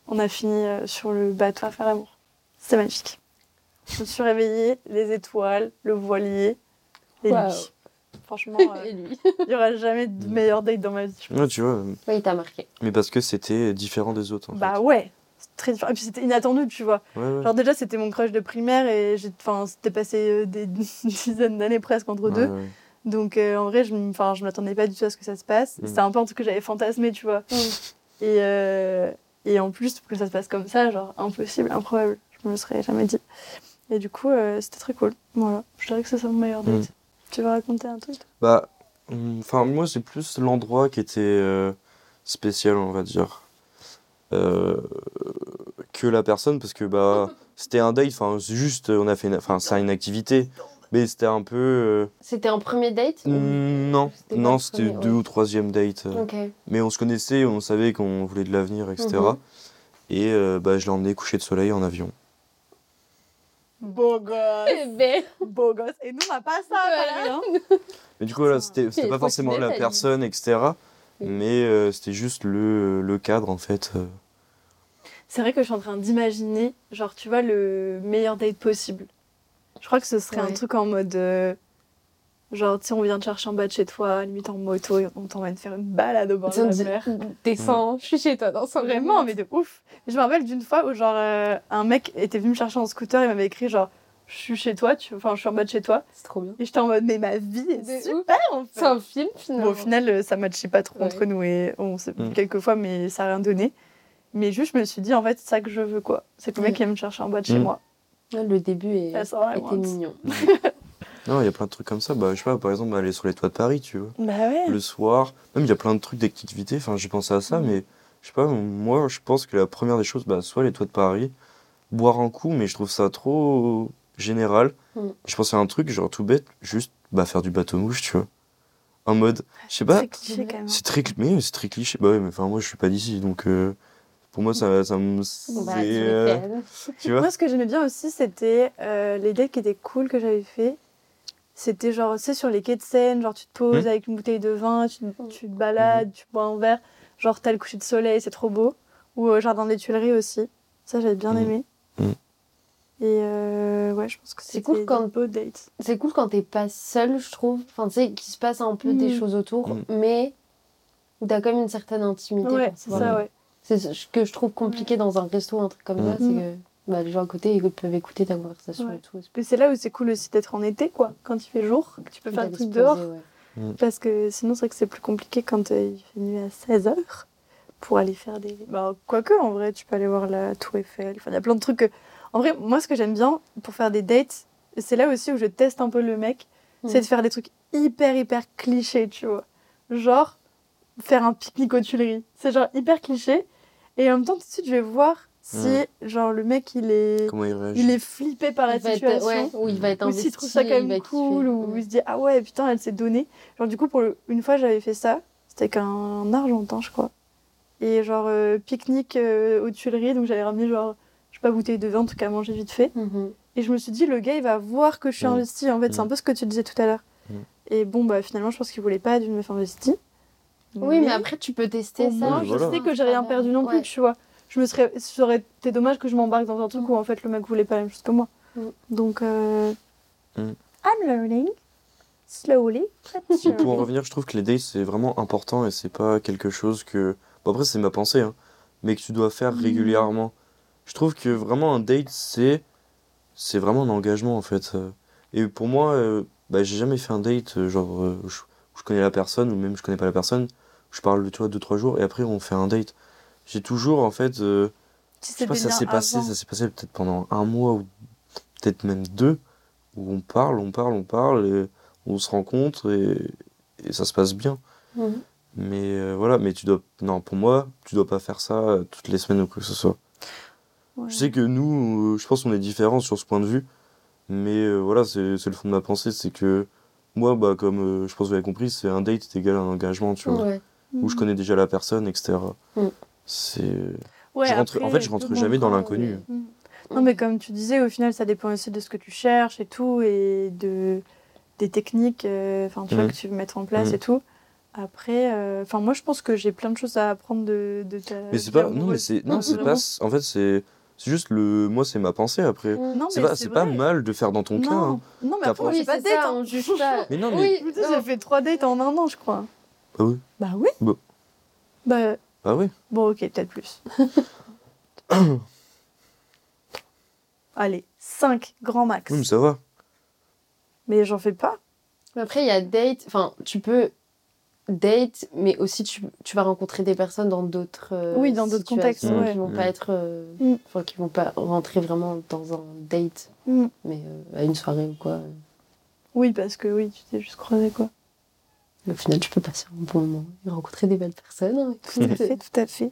on a fini euh, sur le bateau à faire l'amour. C'était magnifique. Je me suis réveillée, les étoiles, le voilier et lui. Franchement, *laughs* euh, Et lui. il n'y aura jamais de meilleur date dans ma vie. Ouais, tu vois, Oui, il t'a marqué. mais parce que c'était différent des autres. En Bah ouais, c'est très différent. Et puis c'était inattendu, tu vois. fait. Ouais, ouais. Genre déjà, c'était mon crush de primaire et j'ai, c'était passé euh, des *laughs* dizaines d'années presque entre Ouais, deux. Donc euh, en vrai, je, je m'attendais pas du tout à ce que ça se passe. Mm. C'était un peu un truc que j'avais fantasmé, tu vois. Et, euh, et en plus, que ça se passe comme ça, genre impossible, improbable. Je me le serais jamais dit. Et du coup, euh, c'était très cool. Voilà, je dirais que c'est ça mon meilleur date. Mm. Tu veux raconter un truc Bah, enfin, moi, c'est plus l'endroit qui était euh, spécial, on va dire, euh, que la personne, parce que bah, c'était un date, enfin, c'est juste, on a fait, enfin, c'est une activité, mais c'était un peu, euh, C'était en premier date ou- non, C'était pas non, c'était premier, deux ouais. ou troisième date, euh, Ok. mais on se connaissait, on savait qu'on voulait de l'avenir, etc. Mhm. Et euh, bah, je l'ai emmené coucher de soleil en avion. Beau gosse *laughs* ben, Beau gosse Et nous, on n'a pas ça Voilà. Hein. *laughs* Mais du coup, voilà, c'était *laughs* pas forcément la personne, etc. Oui. Mais euh, c'était juste le, le cadre, en fait. C'est vrai que je suis en train d'imaginer, genre, tu vois, le meilleur date possible. Je crois que ce serait un truc en mode. euh, genre, tu sais, on vient te chercher en bas de chez toi, limite en moto, et on t'emmène faire une balade au bord de la dit, mer. descends, je suis chez toi dans son Vraiment, mais de ouf. Et je me rappelle d'une fois où, genre, euh, un mec était venu me chercher en scooter, il m'avait écrit, genre, je suis chez toi, tu... enfin, je suis en bas de chez toi. C'est trop bien. Et j'étais en mode, mais ma vie est De super, en fait. C'est un film finalement. Bon, au final, euh, ça matchait pas trop Ouais. entre nous et on s'est vu Mm. quelques fois, mais ça a rien donné. Mais juste, je me suis dit, en fait, c'est ça que je veux, quoi. C'est que le mec Mm. vienne me chercher en bas de chez Mm. moi. Le début est... Était mignon. *laughs* Non, il y a plein de trucs comme ça. Bah, je sais pas, par exemple, aller sur les toits de Paris, tu vois. Bah ouais. Le soir. Même, il y a plein de trucs d'activités. Enfin, j'ai pensé à ça, mais je sais pas, moi, je pense que la première des choses, bah, soit les toits de Paris, boire un coup, mais je trouve ça trop général. Mhm. Je pense à un truc, genre tout bête, juste bah, faire du bateau-mouche, tu vois. En mode, je sais pas, C'est cliché quand même. c'est très, mais c'est très cliché. Bah ouais, mais enfin, moi, je suis pas d'ici, donc euh, pour moi, ça, ça me. Bah, c'est, tu euh, m'étonnes. tu vois? Moi, ce que j'aimais bien aussi, c'était euh, les dates qui étaient cool que j'avais fait. C'était genre, tu sais, sur les quais de Seine, genre tu te poses Mhm. avec une bouteille de vin, tu, tu te balades, tu bois un verre. Genre, t'as le coucher de soleil, c'est trop beau. Ou euh, Jardin des Tuileries aussi. Ça, j'avais bien Mm. aimé. Et euh, ouais, je pense que C'est c'est cool quand- beau date. C'est cool quand t'es pas seul, je trouve. Enfin, tu sais, qu'il se passe un peu des choses autour, mais où t'as quand même une certaine intimité. Ouais, c'est ça, ouais. C'est ce que je trouve compliqué dans un resto un truc comme Mm. ça, c'est Mm. que bah, les gens à côté ils peuvent écouter ta conversation Ouais. et tout. Mais c'est là où c'est cool aussi d'être en été, quoi. Quand il fait jour, que tu peux faire des trucs dehors. ouais. Parce que sinon, c'est vrai que c'est plus compliqué quand euh, il fait nuit à 16h pour aller faire des. Bah, quoique, en vrai, tu peux aller voir la Tour Eiffel. Enfin, il y a plein de trucs. que- En vrai, moi, ce que j'aime bien pour faire des dates, c'est là aussi où je teste un peu le mec, c'est de faire des trucs hyper, hyper clichés, tu vois. Genre, faire un pique-nique aux Tuileries. C'est genre hyper cliché. Et en même temps, tout de suite, je vais voir si, genre, le mec, il est. Comment il réagit Il est flippé par la Il va être- situation ouais, ou il va être ou investi. s'il trouve ça quand même kiffer. cool, ou il se dit ah ouais putain elle s'est donnée. Genre du coup pour le- une fois j'avais fait ça, c'était avec un Argentin je crois. Et genre euh, pique-nique euh, aux Tuileries, donc j'avais ramené genre je sais pas bouteille de vin, en tout cas à manger vite fait. Mhm. Et je me suis dit le gars il va voir que je suis Mm. investie en fait, c'est un Mm. peu ce que tu disais tout à l'heure. Mm. Et bon bah finalement je pense qu'il voulait pas d'une meuf investie. Oui, mais après tu peux tester au ça. moins Oui, je voilà. sais que j'ai rien perdu non plus, Ouais. tu vois. Je me serais, ça aurait été dommage que je m'embarque dans un truc Mm. où en fait le mec voulait pas la même chose que moi. Mm. Donc, euh, Mm. I'm learning slowly. Et pour en revenir, je trouve que les dates c'est vraiment important et c'est pas quelque chose que. Bon, après, c'est ma pensée, hein, mais que tu dois faire régulièrement. Je trouve que vraiment un date c'est. C'est vraiment un engagement en fait. Et pour moi, euh, bah, j'ai jamais fait un date euh, genre euh, où je, où je connais la personne ou même je connais pas la personne. Je parle, tu vois, deux trois jours et après on fait un date. J'ai toujours en fait. euh, je sais pas, ça s'est passé, ça s'est passé peut-être pendant un mois ou peut-être même deux, où on parle, on parle, on parle, et on se rencontre et, et ça se passe bien. Mhm. Mais euh, voilà, mais tu dois, non, pour moi, tu dois pas faire ça euh, toutes les semaines ou quoi que ce soit. Ouais. Je sais que nous, je pense qu'on est différents sur ce point de vue, mais euh, voilà, c'est le fond de ma pensée, c'est que moi, bah, comme euh, je pense que vous avez compris, c'est un date égal à un engagement, tu vois, Ouais. Où je connais déjà la personne, etc. Mm. C'est. Ouais, rentre- en fait, je rentre jamais dans l'inconnu. euh, Non, mais comme tu disais, au final, ça dépend aussi de ce que tu cherches et tout, et de des techniques euh, enfin tu vois, que tu veux mettre en place et tout. Après, euh, enfin moi, je pense que j'ai plein de choses à apprendre de, de ta. Mais c'est pas, non, mais c'est, non, c'est pas, en fait, c'est, c'est juste le, moi, c'est ma pensée après. Non, C'est mais pas, pas mal de faire dans ton cas. hein. Non, mais après, pas- Oui, pas c'est de date. ça, hein. on juge pas. *laughs* Mais non, mais- Oui, j'ai fait trois dates en un an, je crois. Bah oui. Bah oui. Bah. Bah, Bah oui. bon, ok, peut-être plus. *coughs* Allez, 5 grand max. Oui, mais ça va. Mais j'en fais pas. Mais Après, il y a date, enfin, tu peux date, mais aussi tu, tu vas rencontrer des personnes dans d'autres euh, Oui, dans d'autres contextes, qui vont Mm. pas être, euh, Mm. qui vont pas rentrer vraiment dans un date, Mm. mais euh, à une soirée ou quoi. Oui, parce que oui, tu t'es juste croisé, quoi. Au final, tu peux passer un bon moment et rencontrer des belles personnes. hein. Tout à *laughs* fait, tout à fait.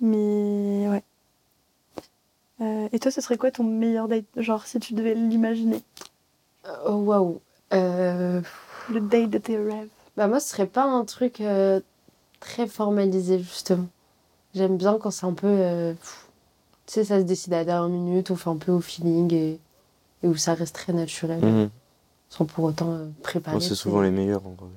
Mais ouais. Euh, et toi, ce serait quoi ton meilleur date Genre, si tu devais l'imaginer? Oh, waouh. Euh, Le date de tes rêves. Bah moi, ce serait pas un truc euh, très formalisé, justement. J'aime bien quand c'est un peu... euh, tu sais, ça se décide à la dernière minute, on fait un peu au feeling et, et où ça reste très naturel, Mhm. sans pour autant euh, préparer. C'est souvent les meilleurs. en vrai.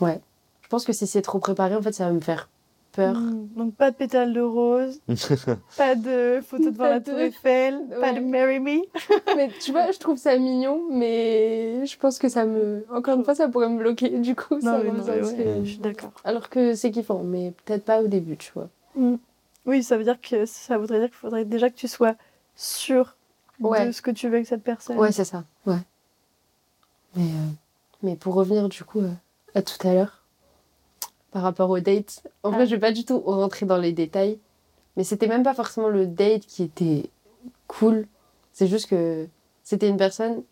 Ouais. Je pense que si c'est trop préparé, en fait, ça va me faire peur. Mm. Donc, pas de pétales de rose, *laughs* pas de photo devant Pas la de- Tour Eiffel, pas de. Marry Me. *laughs* mais tu vois, je trouve ça mignon, mais je pense que ça me... Encore une fois, ça pourrait me bloquer, du coup. ça Non, mais non, mais sent- ouais, je suis d'accord. Alors que c'est kiffant, mais peut-être pas au début, tu vois. Oui, ça veut dire que ça voudrait dire qu'il faudrait déjà que tu sois sûr Ouais. de ce que tu veux avec cette personne. Ouais, c'est ça. Ouais. Mais, euh, mais pour revenir du coup euh, à tout à l'heure, par rapport au date, en Ah. vrai, je vais pas du tout rentrer dans les détails, mais c'était même pas forcément le date qui était cool. C'est juste que c'était une personne,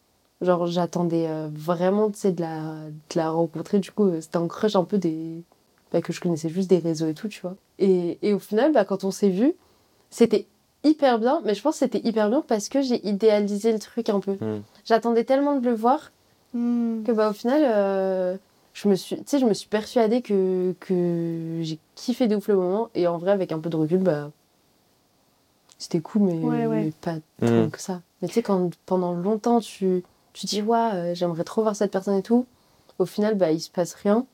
genre j'attendais euh, vraiment, tu sais, de la, de la rencontrer. Du coup, euh, c'était un crush un peu des. bah, que je connaissais juste des réseaux et tout, tu vois. Et, et au final, bah, quand on s'est vu, c'était hyper bien, mais je pense que c'était hyper bien parce que j'ai idéalisé le truc un peu. Mm. J'attendais tellement de le voir Mm. que bah au final euh, je me suis tu sais je me suis persuadée que que j'ai kiffé de ouf le moment et en vrai avec un peu de recul bah c'était cool mais, Ouais, ouais. mais pas tant Mhm. que ça mais tu sais quand pendant longtemps tu tu dis ouais euh, j'aimerais trop voir cette personne et tout au final bah il se passe rien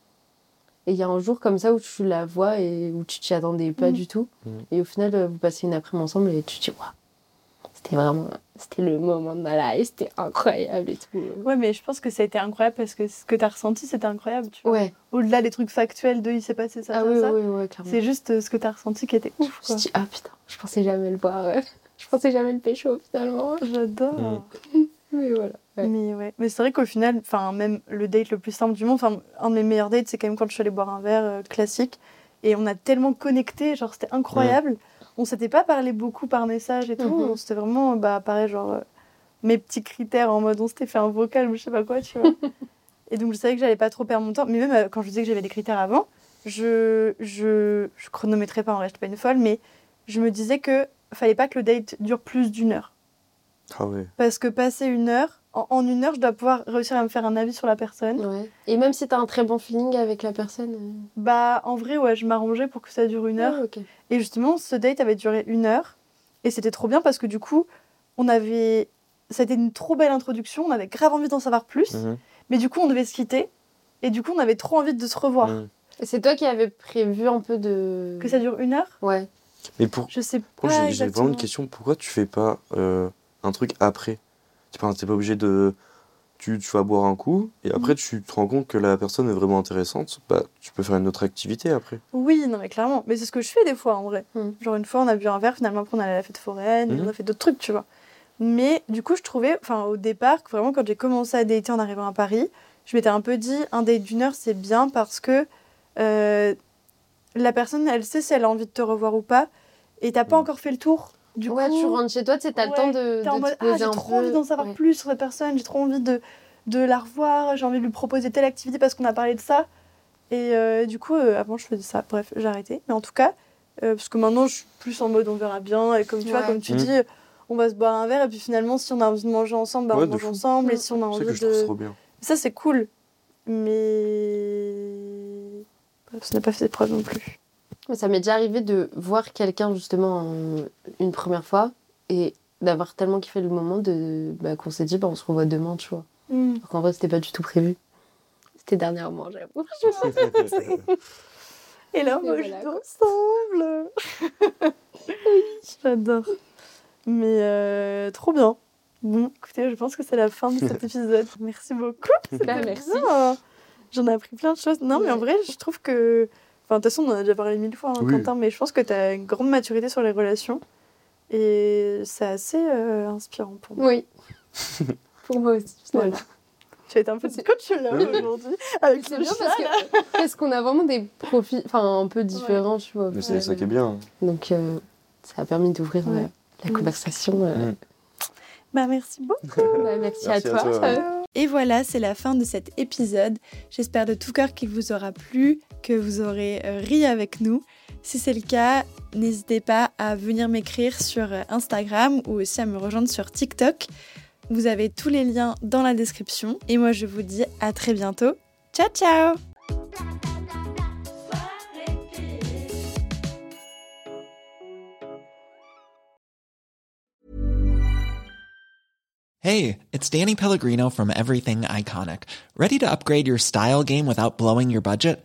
Et il y a un jour comme ça où tu la vois et où tu t'y attendais pas Mm. du tout. Mm. Et au final, euh, vous passez une après-midi ensemble et tu te dis, waouh, c'était vraiment, c'était le moment de ma life, c'était incroyable et tout. Ouais, mais je pense que ça a été incroyable parce que ce que t'as ressenti, c'était incroyable, tu vois. Ouais, Au-delà des trucs factuels de il s'est passé ça, ah ça, oui, ça. oui, oui, clairement. C'est juste euh, ce que t'as ressenti qui était ouf, Je quoi. me suis dit, ah putain, je pensais jamais le voir. ouais. *laughs* Je pensais jamais le pécho finalement. J'adore. Mm. *laughs* Mais voilà. Ouais. Mais ouais, mais c'est vrai qu'au final, enfin même le date le plus simple du monde, enfin un de mes meilleurs dates, c'est quand même quand je suis allée boire un verre euh, classique et on a tellement connecté, genre c'était incroyable. On s'était pas parlé beaucoup par message et tout, Mhm. on s'était vraiment bah pareil genre euh, mes petits critères en mode on s'était fait un vocal ou je sais pas quoi, tu vois. *laughs* et donc je savais que j'allais pas trop perdre mon temps, mais même euh, quand je disais que j'avais des critères avant, je je je chronométrais pas en reste pas une folle, mais je me disais que fallait pas que le date dure plus d'une heure. Ah ouais. Parce que passer une heure, en, en une heure, je dois pouvoir réussir à me faire un avis sur la personne. Ouais. Et même si t'as un très bon feeling avec la personne. euh, Bah, en vrai, ouais, je m'arrangeais pour que ça dure une heure. ah, ok. Et justement, ce date avait duré une heure. Et c'était trop bien parce que du coup, on avait. Ça a été une trop belle introduction. On avait grave envie d'en savoir plus. Mhm. Mais du coup, on devait se quitter. Et du coup, on avait trop envie de se revoir. Mhm. Et c'est toi qui avais prévu un peu de. Que ça dure une heure? Ouais. Mais pour, Je sais Moi, pas. j'ai- vraiment une question. Pourquoi tu fais pas euh, un truc après? Tu pas, t'es pas obligé de. Tu, tu vas boire un coup et Mm. après tu te rends compte que la personne est vraiment intéressante. Bah, tu peux faire une autre activité après. Oui, non, mais clairement. Mais c'est ce que je fais des fois, en vrai. Mm. Genre, une fois, on a bu un verre, finalement, après, on allait à la fête foraine, et Mhm. on a fait d'autres trucs, tu vois. Mais du coup, je trouvais, enfin, au départ, que vraiment, quand j'ai commencé à dater en arrivant à Paris, je m'étais un peu dit, un date d'une heure, c'est bien parce que euh, la personne, elle sait si elle a envie de te revoir ou pas, et t'as pas Mm. encore fait le tour. Du ouais, coup, tu rentres chez toi, tu sais, t'as le temps de, t'es en de mode, te ah, poser j'ai un trop peu. envie d'en savoir Ouais. plus sur cette personne, j'ai trop envie de, de la revoir, j'ai envie de lui proposer telle activité parce qu'on a parlé de ça. Et euh, du coup, euh, avant, je faisais ça. Bref, j'ai arrêté. Mais en tout cas, euh, parce que maintenant, je suis plus en mode on verra bien. Et comme tu vois, comme tu Mhm. dis, on va se boire un verre. Et puis finalement, si on a envie de manger ensemble, bah, Ouais, on de mange fou. ensemble. Et Mhm. si on a envie que je trouve de. trop bien. Ça, c'est cool. Mais. Bref, ça n'a pas fait ses preuves non plus. Mais Ça m'est déjà arrivé de voir quelqu'un justement euh, une première fois et d'avoir tellement kiffé le moment de bah, qu'on s'est dit bah, on se revoit demain, tu vois. Mhm. Alors qu'en vrai, c'était pas du tout prévu. C'était dernièrement, j'avoue. *laughs* Et là, on voilà, quoi. ensemble. *laughs* J'adore. Mais euh, trop bien. Bon, écoutez, je pense que c'est la fin de cet *laughs* épisode. Merci beaucoup. C'était Bah, merci. bien. J'en ai appris plein de choses. Non, mais en vrai, je trouve que. Enfin, de toute façon, on en a déjà parlé mille fois, hein, Oui. Quentin, mais je pense que tu as une grande maturité sur les relations. Et c'est assez euh, inspirant pour moi. Oui. *laughs* Pour moi aussi. Voilà. Voilà. Tu as été un peu coach là aujourd'hui. Avec C'est bien chat, parce là. que parce qu'on a vraiment des profils enfin un peu différents, tu vois. Mais c'est ça qui est bien. Donc euh, ça a permis d'ouvrir Ouais. euh, la conversation. euh. Mm. Bah, merci beaucoup. *laughs* Bah, merci, Merci à à toi. toi. Euh, Et voilà, c'est la fin de cet épisode. J'espère de tout cœur qu'il vous aura plu, que vous aurez euh, ri avec nous. Si c'est le cas, n'hésitez pas à venir m'écrire sur euh, Instagram ou aussi à me rejoindre sur TikTok. Vous avez tous les liens dans la description. Et moi, je vous dis à très bientôt. Ciao, ciao Hey, it's Danny Pellegrino from Everything Iconic. Ready to upgrade your style game without blowing your budget?